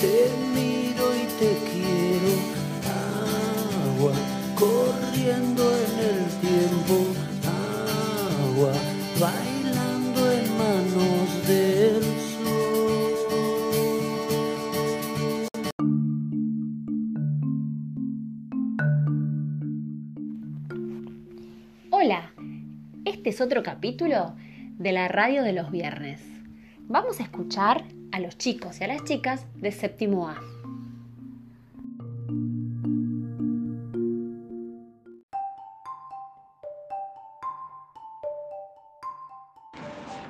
te miro y te quiero. Agua corriendo en el tiempo, agua bailando en manos del sol. Hola, este es otro capítulo de la radio de los viernes. Vamos a escuchar a los chicos y a las chicas de séptimo A.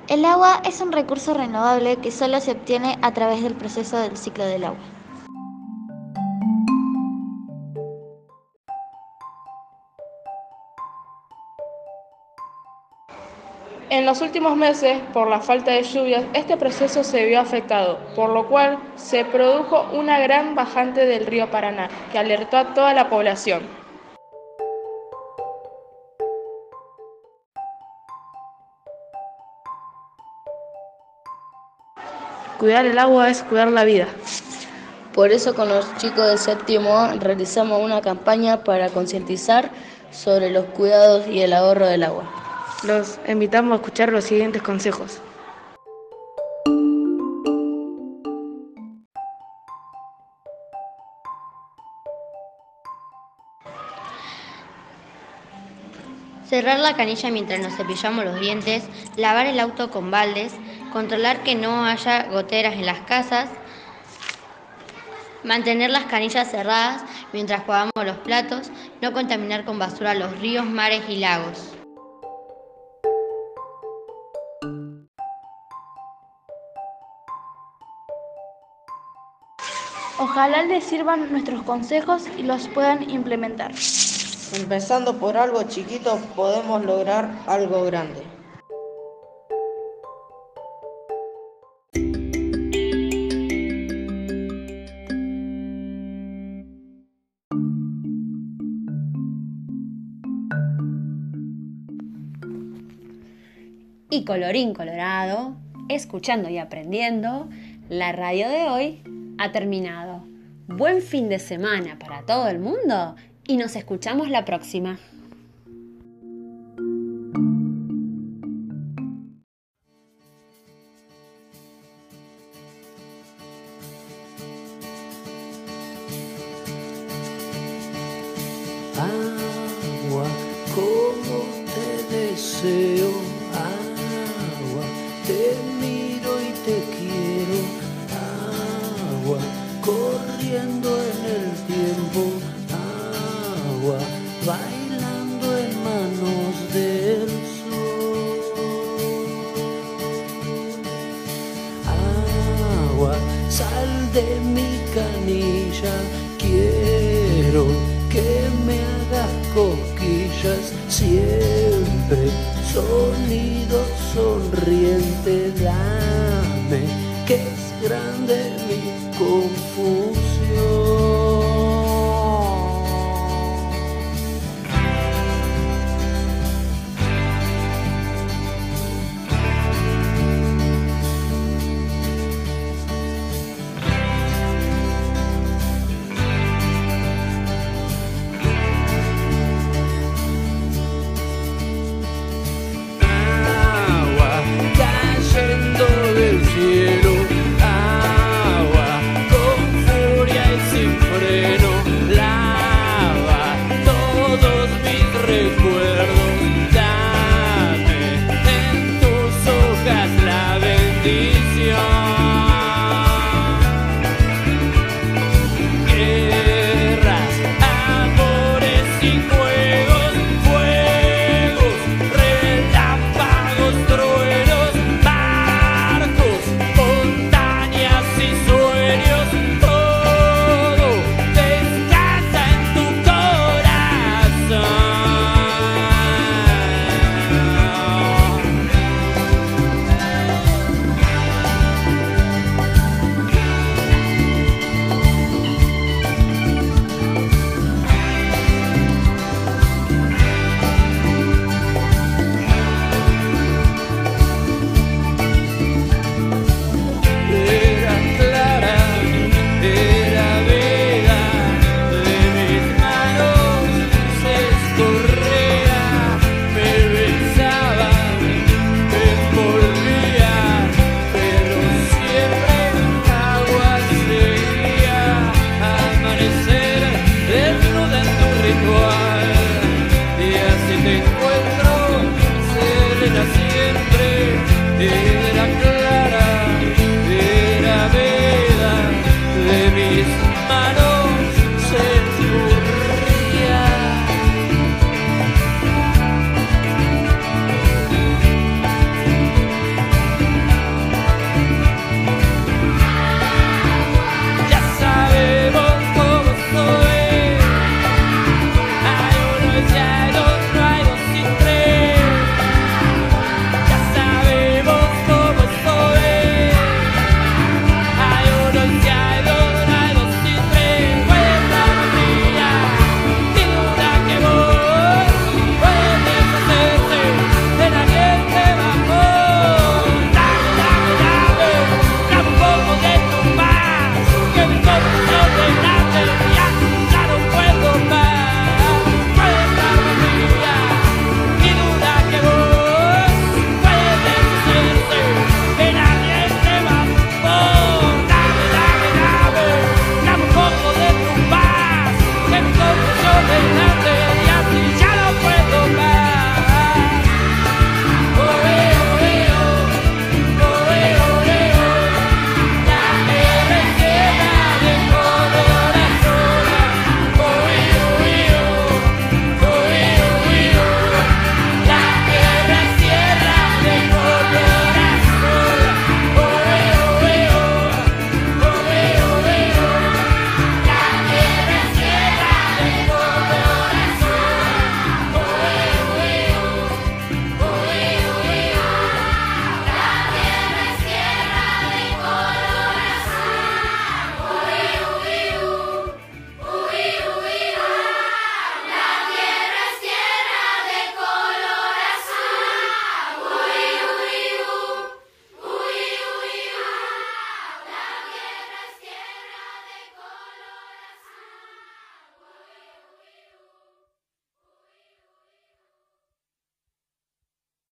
El agua es un recurso renovable que solo se obtiene a través del proceso del ciclo del agua. En los últimos meses, por la falta de lluvias, este proceso se vio afectado, por lo cual se produjo una gran bajante del río Paraná, que alertó a toda la población. Cuidar el agua es cuidar la vida. Por eso con los chicos de séptimo A realizamos una campaña para concientizar sobre los cuidados y el ahorro del agua. Los invitamos a escuchar los siguientes consejos. Cerrar la canilla mientras nos cepillamos los dientes, lavar el auto con baldes, controlar que no haya goteras en las casas, mantener las canillas cerradas mientras jugamos los platos, no contaminar con basura los ríos, mares y lagos. Ojalá les sirvan nuestros consejos y los puedan implementar. Empezando por algo chiquito podemos lograr algo grande. Y colorín colorado, escuchando y aprendiendo, la radio de hoy ha terminado. Buen fin de semana para todo el mundo y nos escuchamos la próxima. De mi canilla, quiero que me hagas cosquillas siempre. Sonido sonriente, dame que es grande mi confusión. noticia.